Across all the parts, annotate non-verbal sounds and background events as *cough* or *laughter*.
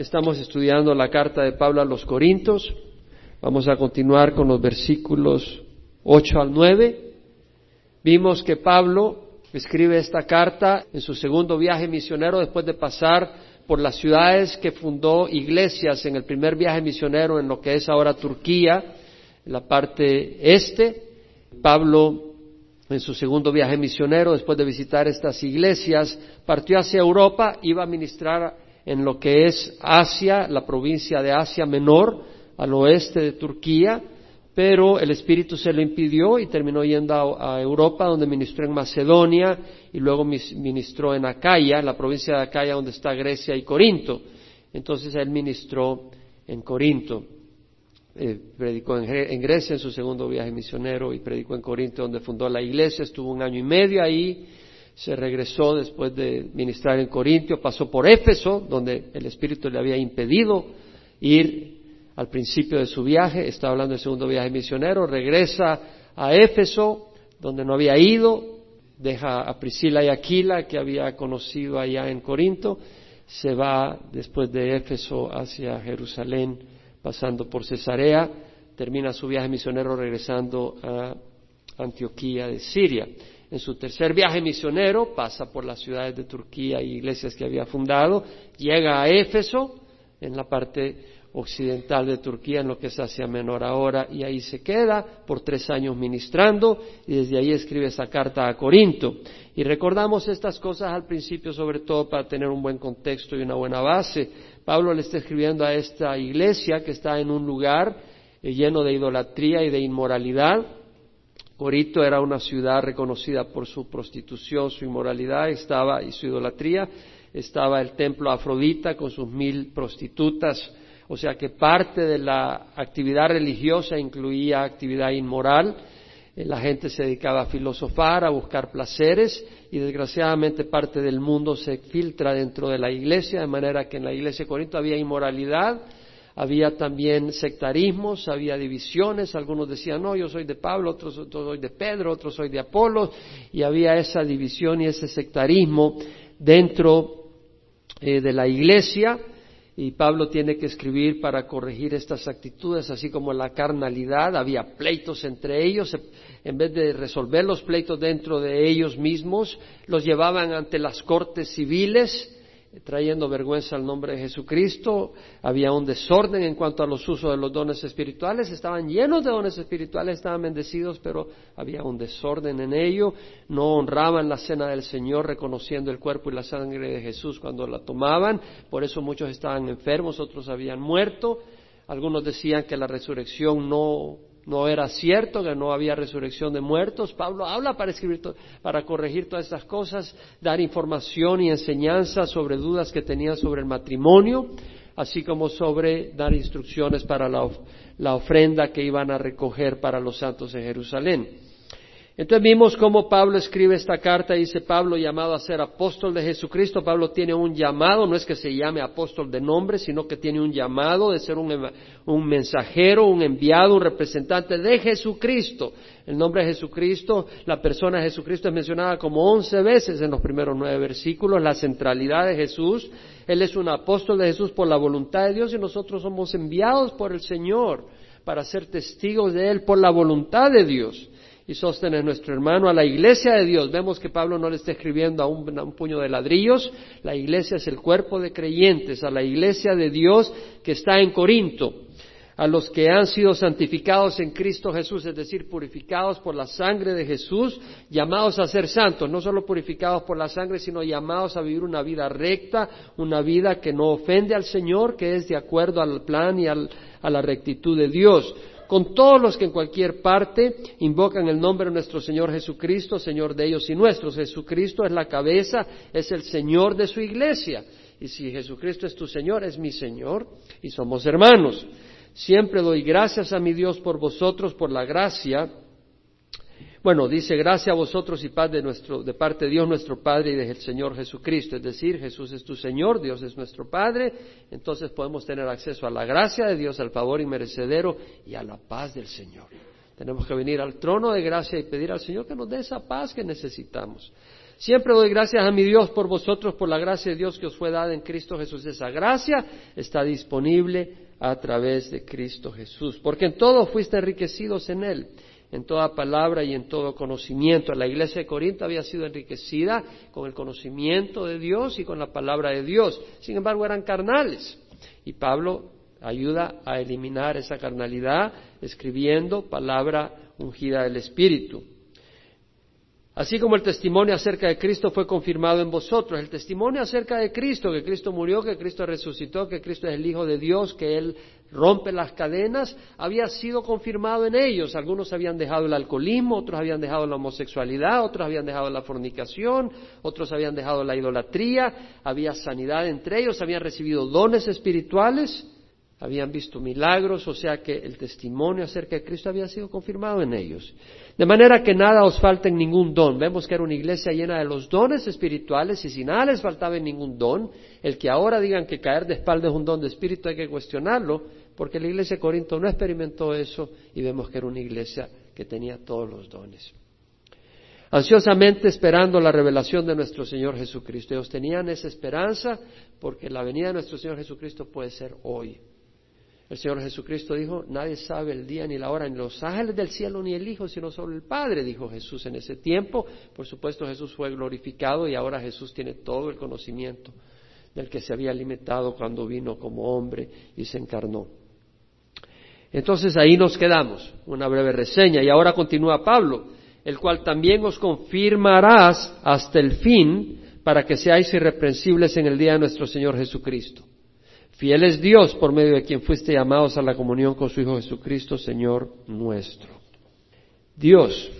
estamos estudiando la carta de Pablo a los Corintios. Vamos a continuar con los versículos 8 al 9. Vimos que Pablo escribe esta carta en su segundo viaje misionero después de pasar por las ciudades que fundó iglesias en el primer viaje misionero en lo que es ahora Turquía, en la parte este. Pablo en su segundo viaje misionero, después de visitar estas iglesias, partió hacia Europa, iba a ministrar en lo que es Asia, la provincia de Asia Menor, al oeste de Turquía, pero el Espíritu se lo impidió y terminó yendo a, Europa, donde ministró en Macedonia y luego ministró en Acaya, la provincia de Acaya, donde está Grecia y Corinto. Entonces él ministró en Corinto. Eh, predicó en, Grecia en su segundo viaje misionero y predicó en Corinto, donde fundó la iglesia, estuvo un año y medio ahí, se regresó después de ministrar en Corintio, pasó por Éfeso, donde el Espíritu le había impedido ir al principio de su viaje, está hablando del segundo viaje misionero, regresa a Éfeso, donde no había ido, deja a Priscila y Aquila, que había conocido allá en Corinto, se va después de Éfeso hacia Jerusalén, pasando por Cesarea, termina su viaje misionero regresando a Antioquía de Siria. En su tercer viaje misionero pasa por las ciudades de Turquía y iglesias que había fundado, llega a Éfeso, en la parte occidental de Turquía, en lo que es Asia Menor ahora, y ahí se queda por tres años ministrando, y desde ahí escribe esa carta a Corinto. Y recordamos estas cosas al principio, sobre todo para tener un buen contexto y una buena base. Pablo le está escribiendo a esta iglesia que está en un lugar eh, lleno de idolatría y de inmoralidad. Corinto era una ciudad reconocida por su prostitución, su inmoralidad estaba, y su idolatría. Estaba el templo Afrodita con sus mil prostitutas o sea que parte de la actividad religiosa incluía actividad inmoral, eh, la gente se dedicaba a filosofar, a buscar placeres y desgraciadamente parte del mundo se filtra dentro de la iglesia, de manera que en la iglesia de Corinto había inmoralidad, había también sectarismos, había divisiones, algunos decían, no, yo soy de Pablo, otros, soy de Pedro, otros soy de Apolo, y había esa división y ese sectarismo dentro eh, de la iglesia y Pablo tiene que escribir para corregir estas actitudes, así como la carnalidad, había pleitos entre ellos, en vez de resolver los pleitos dentro de ellos mismos, los llevaban ante las cortes civiles, trayendo vergüenza al nombre de Jesucristo, había un desorden en cuanto a los usos de los dones espirituales, estaban llenos de dones espirituales, estaban bendecidos, pero había un desorden en ello, no honraban la cena del Señor reconociendo el cuerpo y la sangre de Jesús cuando la tomaban, por eso muchos estaban enfermos, otros habían muerto, algunos decían que la resurrección no no era cierto que no había resurrección de muertos. Pablo habla para escribir, para corregir todas estas cosas, dar información y enseñanza sobre dudas que tenía sobre el matrimonio, así como sobre dar instrucciones para la ofrenda que iban a recoger para los santos en Jerusalén. Entonces vimos cómo Pablo escribe esta carta, dice Pablo llamado a ser apóstol de Jesucristo, Pablo tiene un llamado, no es que se llame apóstol de nombre, sino que tiene un llamado de ser un, un mensajero, un enviado, un representante de Jesucristo. El nombre de Jesucristo, la persona de Jesucristo es mencionada como once veces en los primeros nueve versículos, la centralidad de Jesús, Él es un apóstol de Jesús por la voluntad de Dios y nosotros somos enviados por el Señor para ser testigos de Él por la voluntad de Dios y sostener nuestro hermano. A la iglesia de Dios. Vemos que Pablo no le está escribiendo a un, a un, puño de ladrillos, la iglesia es el cuerpo de creyentes, a la iglesia de Dios que está en Corinto, a los que han sido santificados en Cristo Jesús, es decir, purificados por la sangre de Jesús, llamados a ser santos, no solo purificados por la sangre, sino llamados a vivir una vida recta, una vida que no ofende al Señor, que es de acuerdo al plan y al, a la rectitud de Dios con todos los que en cualquier parte invocan el nombre de nuestro Señor Jesucristo, Señor de ellos y nuestros. Jesucristo es la cabeza, es el Señor de su iglesia. Y si Jesucristo es tu Señor, es mi Señor, y somos hermanos. Siempre doy gracias a mi Dios por vosotros, por la gracia bueno, dice, gracia a vosotros y paz de, nuestro, de parte de Dios nuestro Padre y del Señor Jesucristo. Es decir, Jesús es tu Señor, Dios es nuestro Padre, entonces podemos tener acceso a la gracia de Dios, al favor inmerecedero y a la paz del Señor. Tenemos que venir al trono de gracia y pedir al Señor que nos dé esa paz que necesitamos. Siempre doy gracias a mi Dios por vosotros, por la gracia de Dios que os fue dada en Cristo Jesús. Esa gracia está disponible a través de Cristo Jesús, porque en todo fuiste enriquecidos en Él, en toda palabra y en todo conocimiento. La iglesia de Corinto había sido enriquecida con el conocimiento de Dios y con la palabra de Dios. Sin embargo, eran carnales. Y Pablo ayuda a eliminar esa carnalidad escribiendo palabra ungida del Espíritu. Así como el testimonio acerca de Cristo fue confirmado en vosotros, el testimonio acerca de Cristo, que Cristo murió, que Cristo resucitó, que Cristo es el Hijo de Dios, que Él rompe las cadenas, había sido confirmado en ellos. Algunos habían dejado el alcoholismo, otros habían dejado la homosexualidad, otros habían dejado la fornicación, otros habían dejado la idolatría, había sanidad entre ellos, habían recibido dones espirituales habían visto milagros, o sea que el testimonio acerca de Cristo había sido confirmado en ellos. De manera que nada os falta en ningún don. Vemos que era una iglesia llena de los dones espirituales y si nada les faltaba en ningún don, el que ahora digan que caer de espalda es un don de espíritu hay que cuestionarlo, porque la iglesia de Corinto no experimentó eso y vemos que era una iglesia que tenía todos los dones. Ansiosamente esperando la revelación de nuestro Señor Jesucristo. Ellos tenían esa esperanza porque la venida de nuestro Señor Jesucristo puede ser hoy. El Señor Jesucristo dijo, nadie sabe el día ni la hora, ni los ángeles del cielo ni el Hijo, sino solo el Padre, dijo Jesús en ese tiempo. Por supuesto Jesús fue glorificado y ahora Jesús tiene todo el conocimiento del que se había limitado cuando vino como hombre y se encarnó. Entonces ahí nos quedamos, una breve reseña. Y ahora continúa Pablo, el cual también os confirmarás hasta el fin para que seáis irreprensibles en el día de nuestro Señor Jesucristo. Fiel es Dios por medio de quien fuiste llamados a la comunión con su Hijo Jesucristo, Señor nuestro. Dios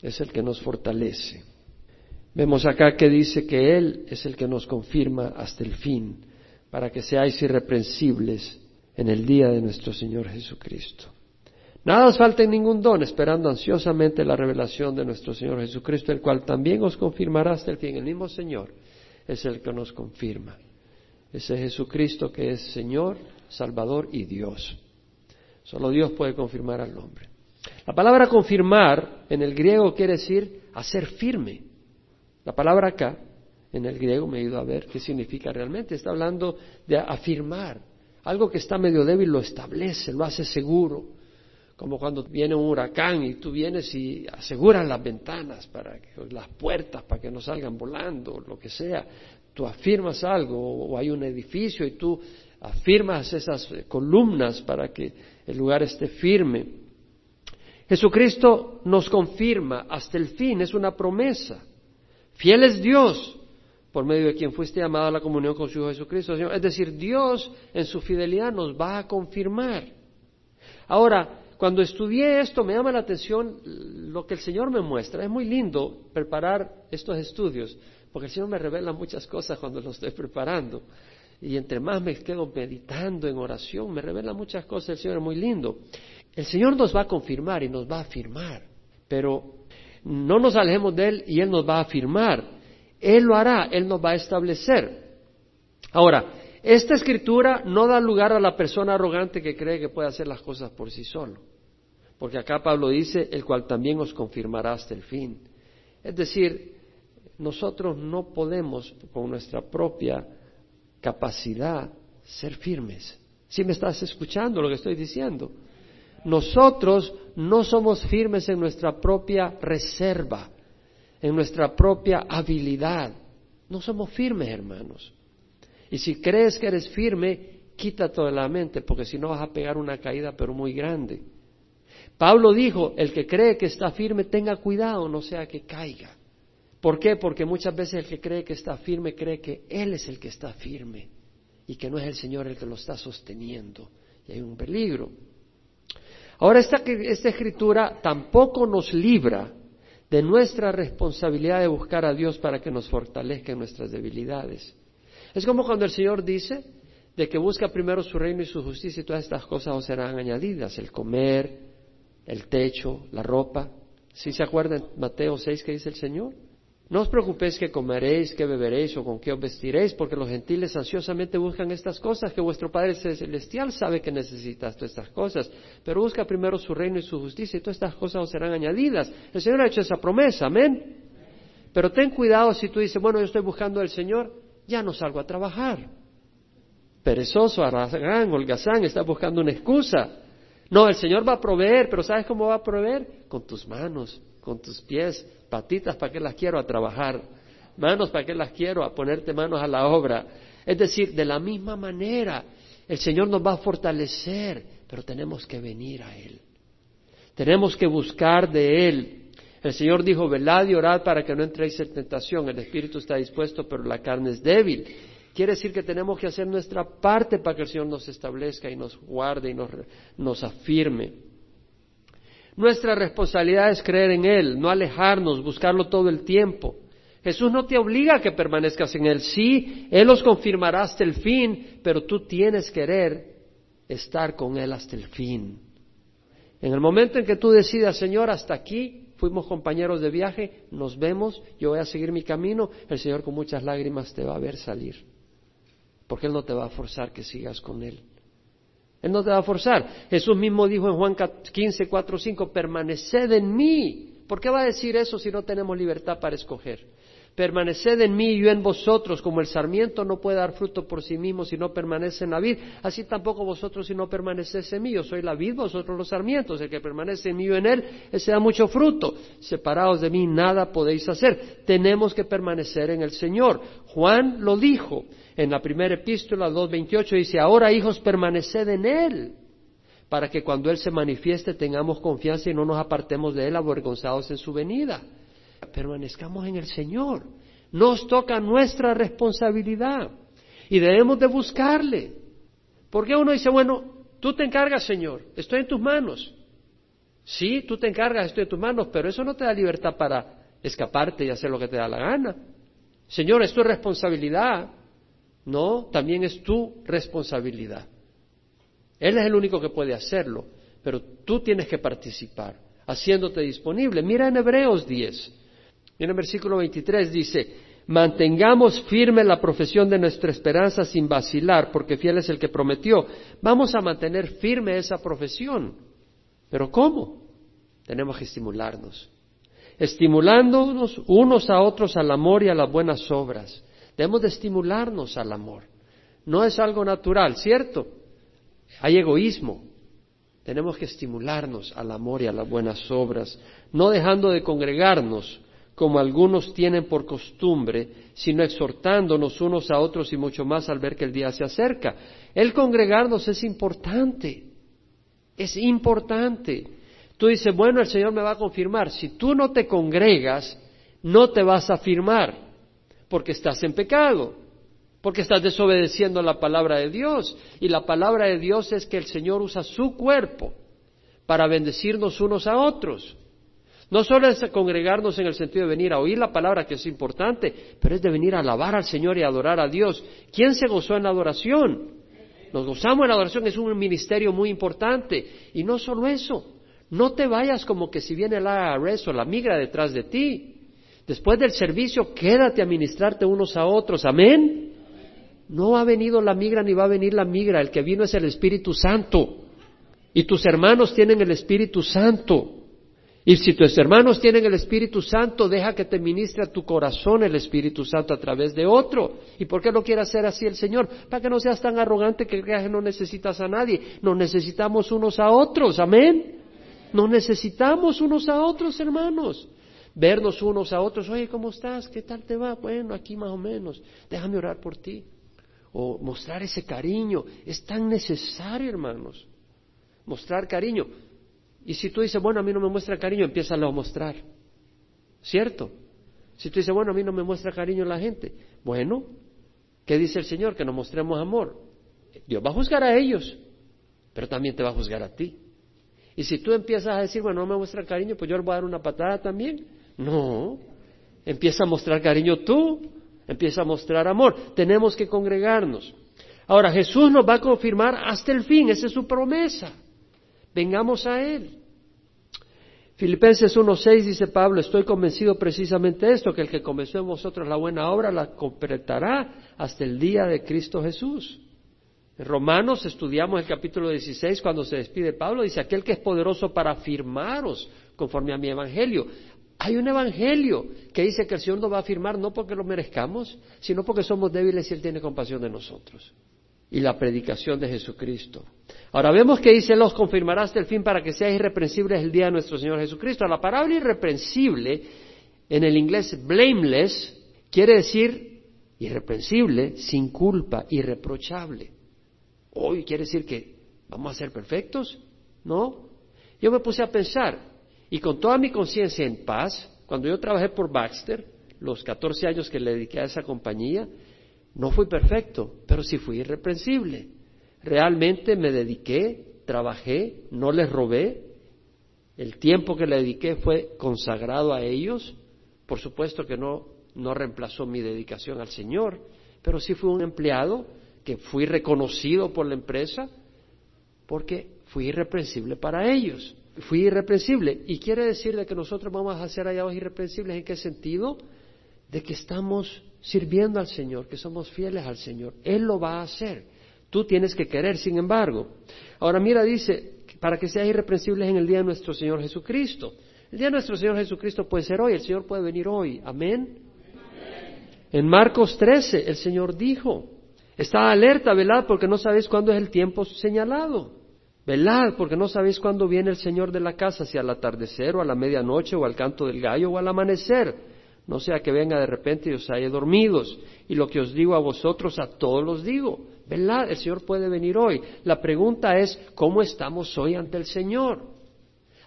es el que nos fortalece. Vemos acá que dice que Él es el que nos confirma hasta el fin, para que seáis irreprensibles en el día de nuestro Señor Jesucristo. Nada os falta en ningún don, esperando ansiosamente la revelación de nuestro Señor Jesucristo, el cual también os confirmará hasta el fin. El mismo Señor es el que nos confirma. Ese Jesucristo que es Señor, Salvador y Dios. Solo Dios puede confirmar al hombre. La palabra confirmar en el griego quiere decir hacer firme. La palabra acá, en el griego, me he ido a ver qué significa realmente. Está hablando de afirmar. Algo que está medio débil lo establece, lo hace seguro. Como cuando viene un huracán y tú vienes y aseguras las ventanas, para que, las puertas, para que no salgan volando, lo que sea tú afirmas algo o hay un edificio y tú afirmas esas columnas para que el lugar esté firme. Jesucristo nos confirma hasta el fin, es una promesa. Fiel es Dios por medio de quien fuiste llamado a la comunión con su Hijo Jesucristo. Es decir, Dios en su fidelidad nos va a confirmar. Ahora, cuando estudié esto me llama la atención lo que el Señor me muestra. Es muy lindo preparar estos estudios porque el Señor me revela muchas cosas cuando lo estoy preparando. Y entre más me quedo meditando en oración, me revela muchas cosas. El Señor es muy lindo. El Señor nos va a confirmar y nos va a afirmar, pero no nos alejemos de Él y Él nos va a afirmar. Él lo hará, Él nos va a establecer. Ahora, esta escritura no da lugar a la persona arrogante que cree que puede hacer las cosas por sí solo. Porque acá Pablo dice, el cual también os confirmará hasta el fin. Es decir, nosotros no podemos con nuestra propia capacidad ser firmes. Si me estás escuchando lo que estoy diciendo? Nosotros no somos firmes en nuestra propia reserva, en nuestra propia habilidad. No somos firmes, hermanos. Y si crees que eres firme, quítate de la mente, porque si no vas a pegar una caída, pero muy grande. Pablo dijo, el que cree que está firme, tenga cuidado, no sea que caiga. ¿Por qué? Porque muchas veces el que cree que está firme cree que Él es el que está firme y que no es el Señor el que lo está sosteniendo. Y hay un peligro. Ahora, esta, esta escritura tampoco nos libra de nuestra responsabilidad de buscar a Dios para que nos fortalezca en nuestras debilidades. Es como cuando el Señor dice de que busca primero su reino y su justicia y todas estas cosas os serán añadidas, el comer, el techo, la ropa. ¿Sí se acuerdan Mateo 6 que dice el Señor? No os preocupéis que comeréis, que beberéis o con qué os vestiréis, porque los gentiles ansiosamente buscan estas cosas, que vuestro Padre Celestial sabe que necesitas todas estas cosas. Pero busca primero su reino y su justicia y todas estas cosas os serán añadidas. El Señor ha hecho esa promesa, amén. Pero ten cuidado si tú dices, bueno, yo estoy buscando al Señor, ya no salgo a trabajar. Perezoso, arragán, holgazán, estás buscando una excusa. No, el Señor va a proveer, pero ¿sabes cómo va a proveer? Con tus manos, con tus pies, patitas, ¿para qué las quiero? A trabajar. Manos, ¿para qué las quiero? A ponerte manos a la obra. Es decir, de la misma manera, el Señor nos va a fortalecer, pero tenemos que venir a Él. Tenemos que buscar de Él. El Señor dijo, velad y orad para que no entréis en tentación. El espíritu está dispuesto, pero la carne es débil. Quiere decir que tenemos que hacer nuestra parte para que el Señor nos establezca y nos guarde y nos, nos afirme. Nuestra responsabilidad es creer en Él, no alejarnos, buscarlo todo el tiempo. Jesús no te obliga a que permanezcas en Él. Sí, Él los confirmará hasta el fin, pero tú tienes que querer estar con Él hasta el fin. En el momento en que tú decidas, Señor, hasta aquí, fuimos compañeros de viaje, nos vemos, yo voy a seguir mi camino, el Señor con muchas lágrimas te va a ver salir. Porque Él no te va a forzar que sigas con Él. Él no te va a forzar. Jesús mismo dijo en Juan 15, 4, 5, permaneced en mí. ¿Por qué va a decir eso si no tenemos libertad para escoger? Permaneced en mí y yo en vosotros, como el sarmiento no puede dar fruto por sí mismo si no permanece en la vid, así tampoco vosotros si no permanecéis en mí. Yo soy la vid, vosotros los sarmientos. El que permanece en mí y en él, ese da mucho fruto. Separados de mí nada podéis hacer. Tenemos que permanecer en el Señor. Juan lo dijo en la primera epístola 2.28, dice, ahora hijos, permaneced en él para que cuando Él se manifieste tengamos confianza y no nos apartemos de Él avergonzados en su venida permanezcamos en el Señor. Nos toca nuestra responsabilidad y debemos de buscarle. Porque uno dice, bueno, tú te encargas, Señor, estoy en tus manos. Sí, tú te encargas, estoy en tus manos, pero eso no te da libertad para escaparte y hacer lo que te da la gana. Señor, es tu responsabilidad. No, también es tu responsabilidad. Él es el único que puede hacerlo, pero tú tienes que participar, haciéndote disponible. Mira en Hebreos 10. En el versículo 23 dice, mantengamos firme la profesión de nuestra esperanza sin vacilar, porque fiel es el que prometió. Vamos a mantener firme esa profesión. ¿Pero cómo? Tenemos que estimularnos. Estimulándonos unos a otros al amor y a las buenas obras. Debemos de estimularnos al amor. No es algo natural, ¿cierto? Hay egoísmo. Tenemos que estimularnos al amor y a las buenas obras, no dejando de congregarnos como algunos tienen por costumbre, sino exhortándonos unos a otros y mucho más al ver que el día se acerca. El congregarnos es importante, es importante. Tú dices, bueno, el Señor me va a confirmar. Si tú no te congregas, no te vas a afirmar, porque estás en pecado, porque estás desobedeciendo la palabra de Dios. Y la palabra de Dios es que el Señor usa su cuerpo para bendecirnos unos a otros. No solo es congregarnos en el sentido de venir a oír la palabra, que es importante, pero es de venir a alabar al Señor y adorar a Dios. ¿Quién se gozó en la adoración? Nos gozamos en la adoración, es un ministerio muy importante. Y no solo eso, no te vayas como que si viene la IRS o la migra detrás de ti. Después del servicio, quédate a ministrarte unos a otros. Amén. No ha venido la migra ni va a venir la migra. El que vino es el Espíritu Santo. Y tus hermanos tienen el Espíritu Santo. Y si tus hermanos tienen el Espíritu Santo, deja que te ministre a tu corazón el Espíritu Santo a través de otro. ¿Y por qué lo quiere hacer así el Señor? Para que no seas tan arrogante que creas que no necesitas a nadie. Nos necesitamos unos a otros. Amén. Nos necesitamos unos a otros, hermanos. Vernos unos a otros. Oye, ¿cómo estás? ¿Qué tal te va? Bueno, aquí más o menos. Déjame orar por ti. O mostrar ese cariño. Es tan necesario, hermanos. Mostrar cariño. Y si tú dices, bueno, a mí no me muestra cariño, empieza a mostrar. ¿Cierto? Si tú dices, bueno, a mí no me muestra cariño la gente, bueno, ¿qué dice el Señor? Que nos mostremos amor. Dios va a juzgar a ellos, pero también te va a juzgar a ti. Y si tú empiezas a decir, bueno, no me muestra cariño, pues yo le voy a dar una patada también. No, empieza a mostrar cariño tú, empieza a mostrar amor. Tenemos que congregarnos. Ahora, Jesús nos va a confirmar hasta el fin, esa es su promesa. Vengamos a Él. Filipenses 1.6 dice Pablo, estoy convencido precisamente de esto, que el que comenzó en vosotros la buena obra la completará hasta el día de Cristo Jesús. En Romanos estudiamos el capítulo 16 cuando se despide Pablo, dice, aquel que es poderoso para afirmaros conforme a mi evangelio. Hay un evangelio que dice que el Señor nos va a afirmar no porque lo merezcamos, sino porque somos débiles y Él tiene compasión de nosotros. Y la predicación de Jesucristo. Ahora vemos que dice, los confirmará hasta el fin para que seáis irreprensibles el día de nuestro Señor Jesucristo. La palabra irreprensible, en el inglés blameless, quiere decir irreprensible, sin culpa, irreprochable. Hoy quiere decir que vamos a ser perfectos, ¿no? Yo me puse a pensar, y con toda mi conciencia en paz, cuando yo trabajé por Baxter, los 14 años que le dediqué a esa compañía, no fui perfecto, pero sí fui irreprensible. Realmente me dediqué, trabajé, no les robé. El tiempo que le dediqué fue consagrado a ellos. Por supuesto que no, no reemplazó mi dedicación al Señor, pero sí fui un empleado que fui reconocido por la empresa porque fui irreprensible para ellos fui irreprensible. Y quiere decir de que nosotros vamos a ser hallados irreprensibles. ¿En qué sentido? De que estamos sirviendo al Señor, que somos fieles al Señor. Él lo va a hacer. Tú tienes que querer, sin embargo. Ahora mira, dice, para que seas irreprensibles en el día de nuestro Señor Jesucristo. El día de nuestro Señor Jesucristo puede ser hoy, el Señor puede venir hoy. Amén. En Marcos 13 el Señor dijo, está alerta, velad, porque no sabéis cuándo es el tiempo señalado. Velad, porque no sabéis cuándo viene el Señor de la casa, si al atardecer o a la medianoche o al canto del gallo o al amanecer. No sea que venga de repente y os haya dormidos. Y lo que os digo a vosotros, a todos los digo. Velad, el Señor puede venir hoy. La pregunta es, ¿cómo estamos hoy ante el Señor?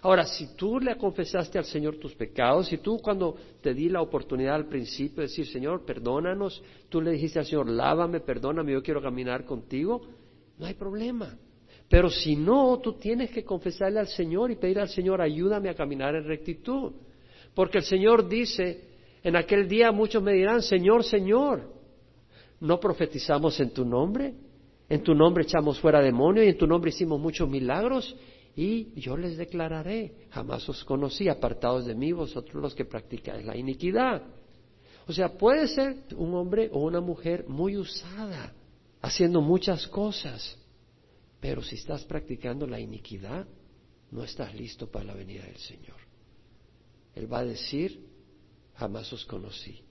Ahora, si tú le confesaste al Señor tus pecados, si tú cuando te di la oportunidad al principio de decir, Señor, perdónanos, tú le dijiste al Señor, lávame, perdóname, yo quiero caminar contigo, no hay problema. Pero si no, tú tienes que confesarle al Señor y pedir al Señor, ayúdame a caminar en rectitud. Porque el Señor dice, en aquel día muchos me dirán, Señor, Señor, ¿no profetizamos en tu nombre? En tu nombre echamos fuera demonios y en tu nombre hicimos muchos milagros. Y yo les declararé, jamás os conocí, apartados de mí, vosotros los que practicáis la iniquidad. O sea, puede ser un hombre o una mujer muy usada, haciendo muchas cosas, pero si estás practicando la iniquidad, no estás listo para la venida del Señor. Él va a decir, jamás os conocí,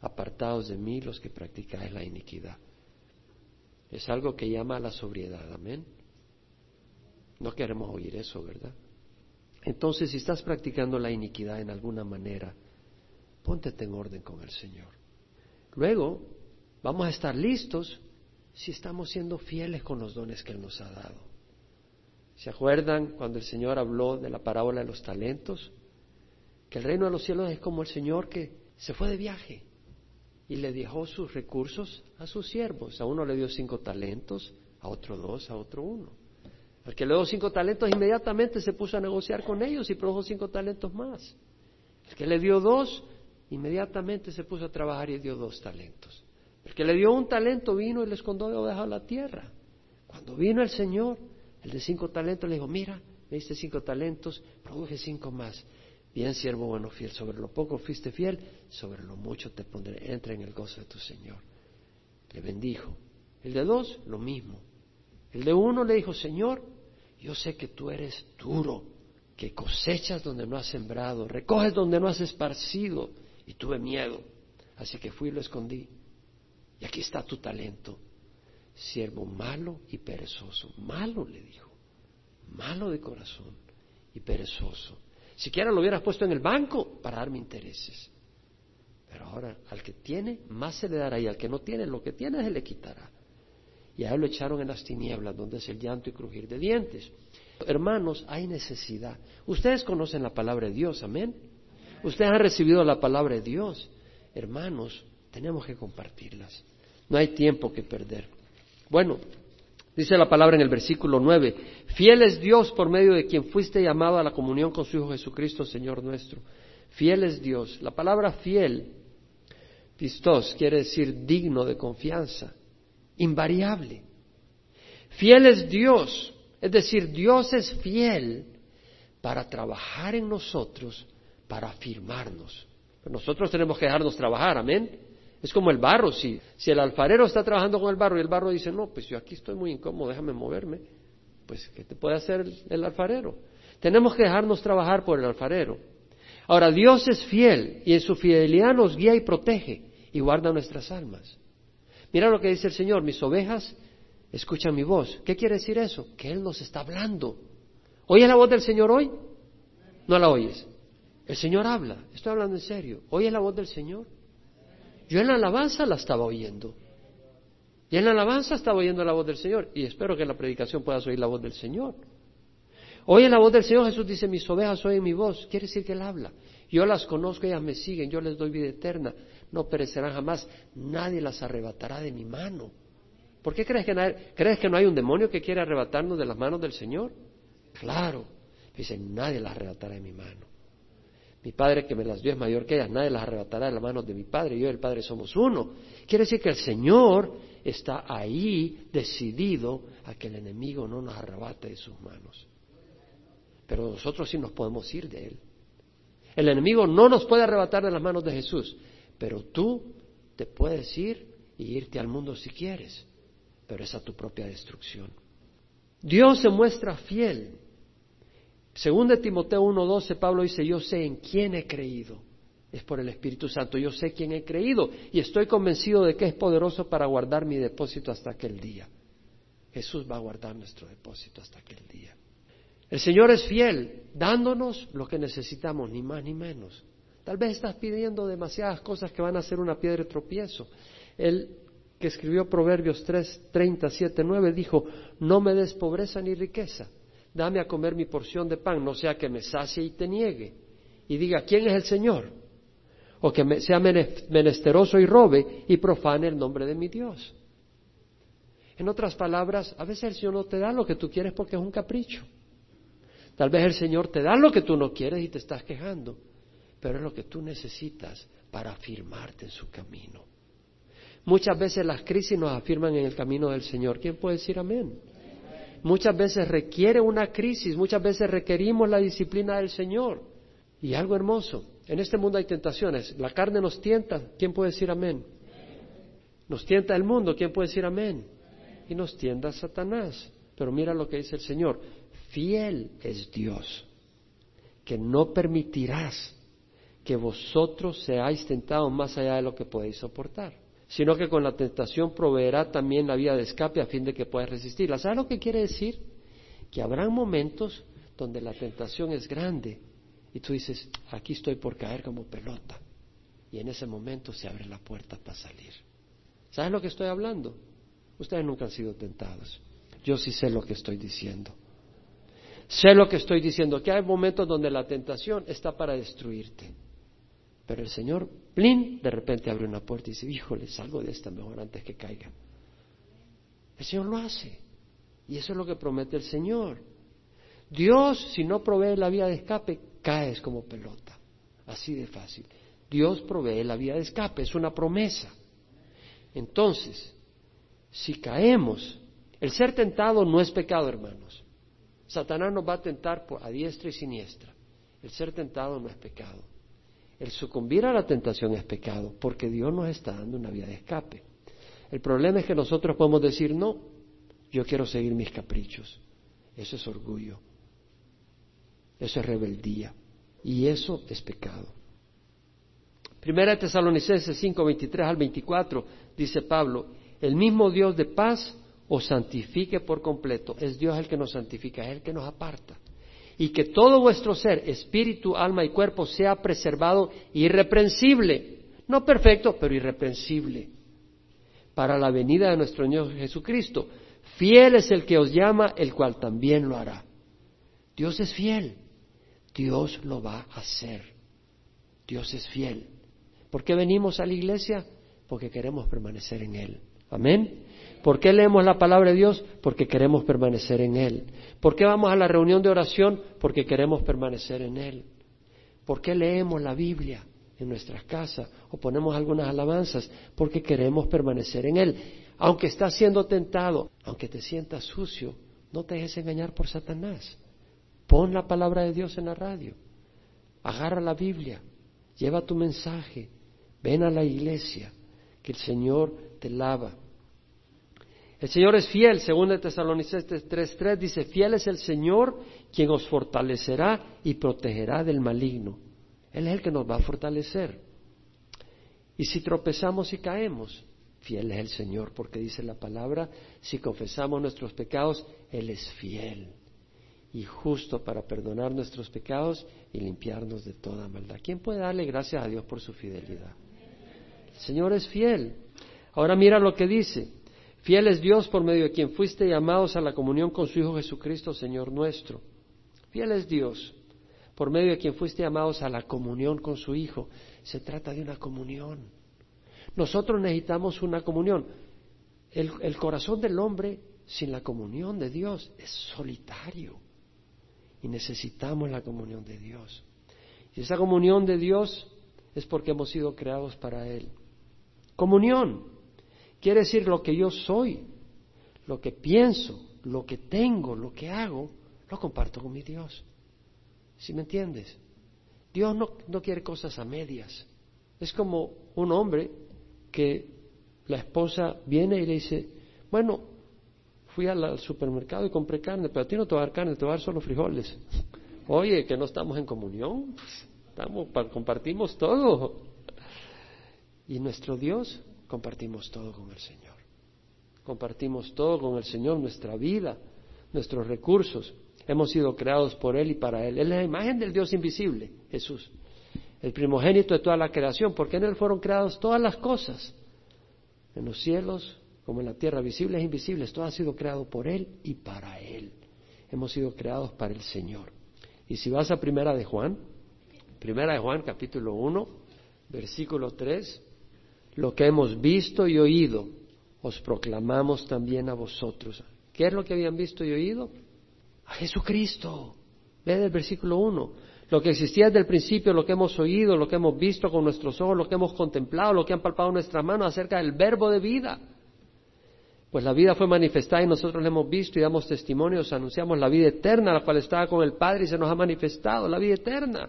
apartados de mí los que practicáis la iniquidad. Es algo que llama a la sobriedad, amén. No queremos oír eso, ¿verdad? Entonces, si estás practicando la iniquidad en alguna manera, póntete en orden con el Señor. Luego, vamos a estar listos si estamos siendo fieles con los dones que Él nos ha dado. ¿Se acuerdan cuando el Señor habló de la parábola de los talentos? Que el reino de los cielos es como el Señor que se fue de viaje y le dejó sus recursos a sus siervos. A uno le dio cinco talentos, a otro dos, a otro uno. Al que le dio cinco talentos inmediatamente se puso a negociar con ellos y produjo cinco talentos más. El que le dio dos, inmediatamente se puso a trabajar y dio dos talentos. El que le dio un talento vino y le escondió debajo de la tierra. Cuando vino el Señor, el de cinco talentos le dijo, mira, me diste cinco talentos, produje cinco más. Bien, siervo bueno, fiel, sobre lo poco fuiste fiel, sobre lo mucho te pondré. Entra en el gozo de tu Señor. Le bendijo. El de dos, lo mismo. El de uno le dijo, Señor, yo sé que tú eres duro, que cosechas donde no has sembrado, recoges donde no has esparcido, y tuve miedo. Así que fui y lo escondí. Y aquí está tu talento. Siervo malo y perezoso. Malo, le dijo. Malo de corazón y perezoso. Siquiera lo hubieras puesto en el banco para darme intereses. Pero ahora al que tiene, más se le dará y al que no tiene, lo que tiene se le quitará. Y a él lo echaron en las tinieblas, donde es el llanto y crujir de dientes. Hermanos, hay necesidad. Ustedes conocen la palabra de Dios, amén. Ustedes han recibido la palabra de Dios. Hermanos, tenemos que compartirlas. No hay tiempo que perder. Bueno, dice la palabra en el versículo 9, fiel es Dios por medio de quien fuiste llamado a la comunión con su Hijo Jesucristo, Señor nuestro. Fiel es Dios. La palabra fiel, pistos, quiere decir digno de confianza, invariable. Fiel es Dios, es decir, Dios es fiel para trabajar en nosotros, para afirmarnos. nosotros tenemos que dejarnos trabajar, amén. Es como el barro, si, si el alfarero está trabajando con el barro y el barro dice, no, pues yo aquí estoy muy incómodo, déjame moverme, pues ¿qué te puede hacer el, alfarero? Tenemos que dejarnos trabajar por el alfarero. Ahora, Dios es fiel y en su fidelidad nos guía y protege y guarda nuestras almas. Mira lo que dice el Señor, mis ovejas escuchan mi voz. ¿Qué quiere decir eso? Que Él nos está hablando. ¿Oyes la voz del Señor hoy? No la oyes. El Señor habla. Estoy hablando en serio. ¿Oyes la voz del Señor? Yo en la alabanza la estaba oyendo. Y en la alabanza estaba oyendo la voz del Señor. Y espero que en la predicación puedas oír la voz del Señor. Oye la voz del Señor, Jesús dice, mis ovejas oyen mi voz. Quiere decir que Él habla. Yo las conozco, ellas me siguen, yo les doy vida eterna. No perecerán jamás. Nadie las arrebatará de mi mano. ¿Por qué crees que, crees que no hay un demonio que quiere arrebatarnos de las manos del Señor? Claro. Dice, nadie las arrebatará de mi mano. Mi Padre que me las dio es mayor que ellas, nadie las arrebatará de las manos de mi Padre. Yo y el Padre somos uno. Quiere decir que el Señor está ahí decidido a que el enemigo no nos arrebate de sus manos. Pero nosotros sí nos podemos ir de él. El enemigo no nos puede arrebatar de las manos de Jesús, pero tú te puedes ir y irte al mundo si quieres, pero es a tu propia destrucción. Dios se muestra fiel según de Timoteo 1.12, Pablo dice, yo sé en quién he creído. Es por el Espíritu Santo. Yo sé quién he creído y estoy convencido de que es poderoso para guardar mi depósito hasta aquel día. Jesús va a guardar nuestro depósito hasta aquel día. El Señor es fiel, dándonos lo que necesitamos, ni más ni menos. Tal vez estás pidiendo demasiadas cosas que van a ser una piedra de tropiezo. Él que escribió Proverbios 3, 37, 9 dijo, no me des pobreza ni riqueza dame a comer mi porción de pan, no sea que me sacie y te niegue, y diga, ¿quién es el Señor? O que sea menesteroso y robe y profane el nombre de mi Dios. En otras palabras, a veces el Señor no te da lo que tú quieres porque es un capricho. Tal vez el Señor te da lo que tú no quieres y te estás quejando, pero es lo que tú necesitas para afirmarte en su camino. Muchas veces las crisis nos afirman en el camino del Señor. ¿Quién puede decir amén? Muchas veces requiere una crisis, muchas veces requerimos la disciplina del Señor. Y algo hermoso, en este mundo hay tentaciones, la carne nos tienta, ¿quién puede decir amén? Nos tienta el mundo, ¿quién puede decir amén? Y nos tienta Satanás. Pero mira lo que dice el Señor, fiel es Dios, que no permitirás que vosotros seáis tentados más allá de lo que podéis soportar sino que con la tentación proveerá también la vía de escape a fin de que puedas resistirla. ¿Sabes lo que quiere decir? Que habrá momentos donde la tentación es grande y tú dices, aquí estoy por caer como pelota. Y en ese momento se abre la puerta para salir. ¿Sabes lo que estoy hablando? Ustedes nunca han sido tentados. Yo sí sé lo que estoy diciendo. Sé lo que estoy diciendo, que hay momentos donde la tentación está para destruirte. Pero el Señor, plin, de repente abre una puerta y dice, híjole, salgo de esta mejor antes que caiga. El Señor lo hace. Y eso es lo que promete el Señor. Dios, si no provee la vía de escape, caes como pelota. Así de fácil. Dios provee la vía de escape, es una promesa. Entonces, si caemos, el ser tentado no es pecado, hermanos. Satanás nos va a tentar a diestra y siniestra. El ser tentado no es pecado. El sucumbir a la tentación es pecado, porque Dios nos está dando una vía de escape. El problema es que nosotros podemos decir, no, yo quiero seguir mis caprichos. Eso es orgullo. Eso es rebeldía. Y eso es pecado. Primera de Tesalonicenses 5, 23 al 24, dice Pablo, el mismo Dios de paz os santifique por completo. Es Dios el que nos santifica, es el que nos aparta y que todo vuestro ser, espíritu, alma y cuerpo, sea preservado irreprensible, no perfecto, pero irreprensible, para la venida de nuestro Señor Jesucristo. Fiel es el que os llama, el cual también lo hará. Dios es fiel, Dios lo va a hacer. Dios es fiel. ¿Por qué venimos a la iglesia? Porque queremos permanecer en Él. Amén. ¿Por qué leemos la palabra de Dios? Porque queremos permanecer en Él. ¿Por qué vamos a la reunión de oración? Porque queremos permanecer en Él. ¿Por qué leemos la Biblia en nuestras casas o ponemos algunas alabanzas? Porque queremos permanecer en Él. Aunque estás siendo tentado, aunque te sientas sucio, no te dejes engañar por Satanás. Pon la palabra de Dios en la radio. Agarra la Biblia. Lleva tu mensaje. Ven a la iglesia. Que el Señor te lava el Señor es fiel, según el Tesalonicenses 3.3 dice, fiel es el Señor quien os fortalecerá y protegerá del maligno. Él es el que nos va a fortalecer. Y si tropezamos y caemos, fiel es el Señor, porque dice la palabra, si confesamos nuestros pecados, Él es fiel y justo para perdonar nuestros pecados y limpiarnos de toda maldad. ¿Quién puede darle gracias a Dios por su fidelidad? El Señor es fiel. Ahora mira lo que dice. Fiel es Dios por medio de quien fuiste llamados a la comunión con su Hijo Jesucristo, Señor nuestro. Fiel es Dios por medio de quien fuiste llamados a la comunión con su Hijo. Se trata de una comunión. Nosotros necesitamos una comunión. El, el corazón del hombre sin la comunión de Dios es solitario. Y necesitamos la comunión de Dios. Y esa comunión de Dios es porque hemos sido creados para Él. Comunión quiere decir lo que yo soy, lo que pienso, lo que tengo, lo que hago, lo comparto con mi Dios. ¿Sí me entiendes? Dios no, no quiere cosas a medias. Es como un hombre que la esposa viene y le dice, bueno, fui al, supermercado y compré carne, pero a ti no te va a dar carne, te va a dar solo frijoles. *laughs* Oye, que no estamos en comunión, estamos, compartimos todo. Y nuestro Dios compartimos todo con el Señor. Compartimos todo con el Señor, nuestra vida, nuestros recursos. Hemos sido creados por Él y para Él. Él es la imagen del Dios invisible, Jesús. El primogénito de toda la creación, porque en Él fueron creadas todas las cosas, en los cielos como en la tierra, visibles e invisibles, todo ha sido creado por Él y para Él. Hemos sido creados para el Señor. Y si vas a Primera de Juan, Primera de Juan capítulo 1, versículo 3, lo que hemos visto y oído, os proclamamos también a vosotros. ¿Qué es lo que habían visto y oído? a Jesucristo. Ve del versículo 1. Lo que existía desde el principio, lo que hemos oído, lo que hemos visto con nuestros ojos, lo que hemos contemplado, lo que han palpado nuestras manos acerca del verbo de vida. Pues la vida fue manifestada y nosotros la hemos visto y damos testimonios, anunciamos la vida eterna, la cual estaba con el Padre y se nos ha manifestado, la vida eterna.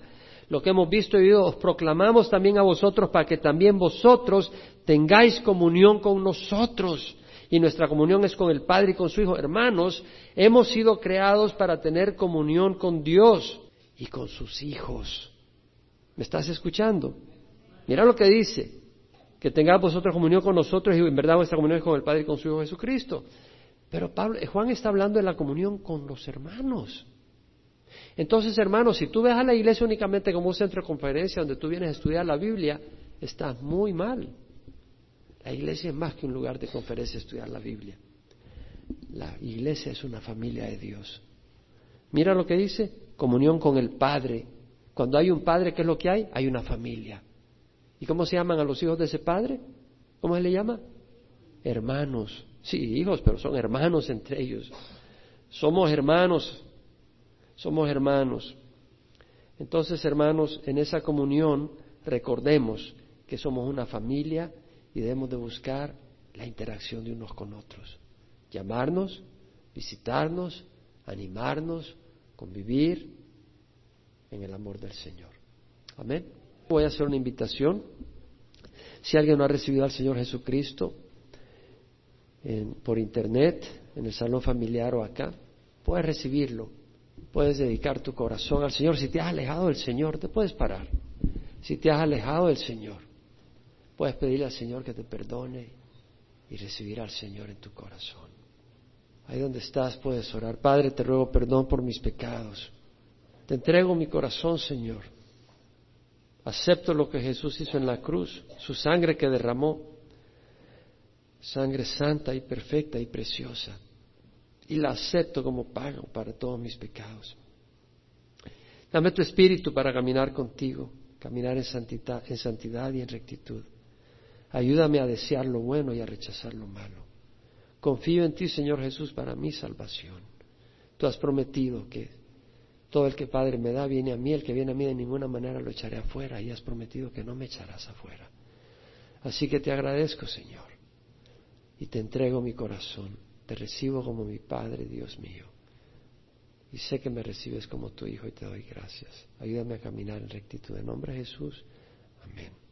Lo que hemos visto y oído os proclamamos también a vosotros para que también vosotros tengáis comunión con nosotros y nuestra comunión es con el Padre y con su Hijo. Hermanos, hemos sido creados para tener comunión con Dios y con sus hijos. ¿Me estás escuchando? Mira lo que dice, que tengáis vosotros comunión con nosotros y en verdad vuestra comunión es con el Padre y con su Hijo Jesucristo. Pero Pablo, Juan está hablando de la comunión con los hermanos. Entonces, hermanos, si tú ves a la iglesia únicamente como un centro de conferencia donde tú vienes a estudiar la Biblia, estás muy mal. La iglesia es más que un lugar de conferencia estudiar la Biblia. La iglesia es una familia de Dios. Mira lo que dice, comunión con el Padre. Cuando hay un Padre, ¿qué es lo que hay? Hay una familia. ¿Y cómo se llaman a los hijos de ese Padre? ¿Cómo se le llama? Hermanos. Sí, hijos, pero son hermanos entre ellos. Somos hermanos, somos hermanos. Entonces, hermanos, en esa comunión recordemos que somos una familia y debemos de buscar la interacción de unos con otros. Llamarnos, visitarnos, animarnos, convivir en el amor del Señor. Amén. Voy a hacer una invitación. Si alguien no ha recibido al Señor Jesucristo por internet, en el salón familiar o acá, puedes recibirlo. Puedes dedicar tu corazón al Señor. Si te has alejado del Señor, te puedes parar. Si te has alejado del Señor, Puedes pedirle al Señor que te perdone y recibir al Señor en tu corazón. Ahí donde estás puedes orar. Padre, te ruego perdón por mis pecados. Te entrego mi corazón, Señor. Acepto lo que Jesús hizo en la cruz, su sangre que derramó, sangre santa y perfecta y preciosa. Y la acepto como pago para todos mis pecados. Dame tu espíritu para caminar contigo, caminar en santidad, en santidad y en rectitud. Ayúdame a desear lo bueno y a rechazar lo malo. Confío en ti, Señor Jesús, para mi salvación. Tú has prometido que todo el que Padre me da viene a mí, el que viene a mí de ninguna manera lo echaré afuera y has prometido que no me echarás afuera. Así que te agradezco, Señor, y te entrego mi corazón. Te recibo como mi Padre, Dios mío. Y sé que me recibes como tu Hijo y te doy gracias. Ayúdame a caminar en rectitud. En nombre de Jesús. Amén.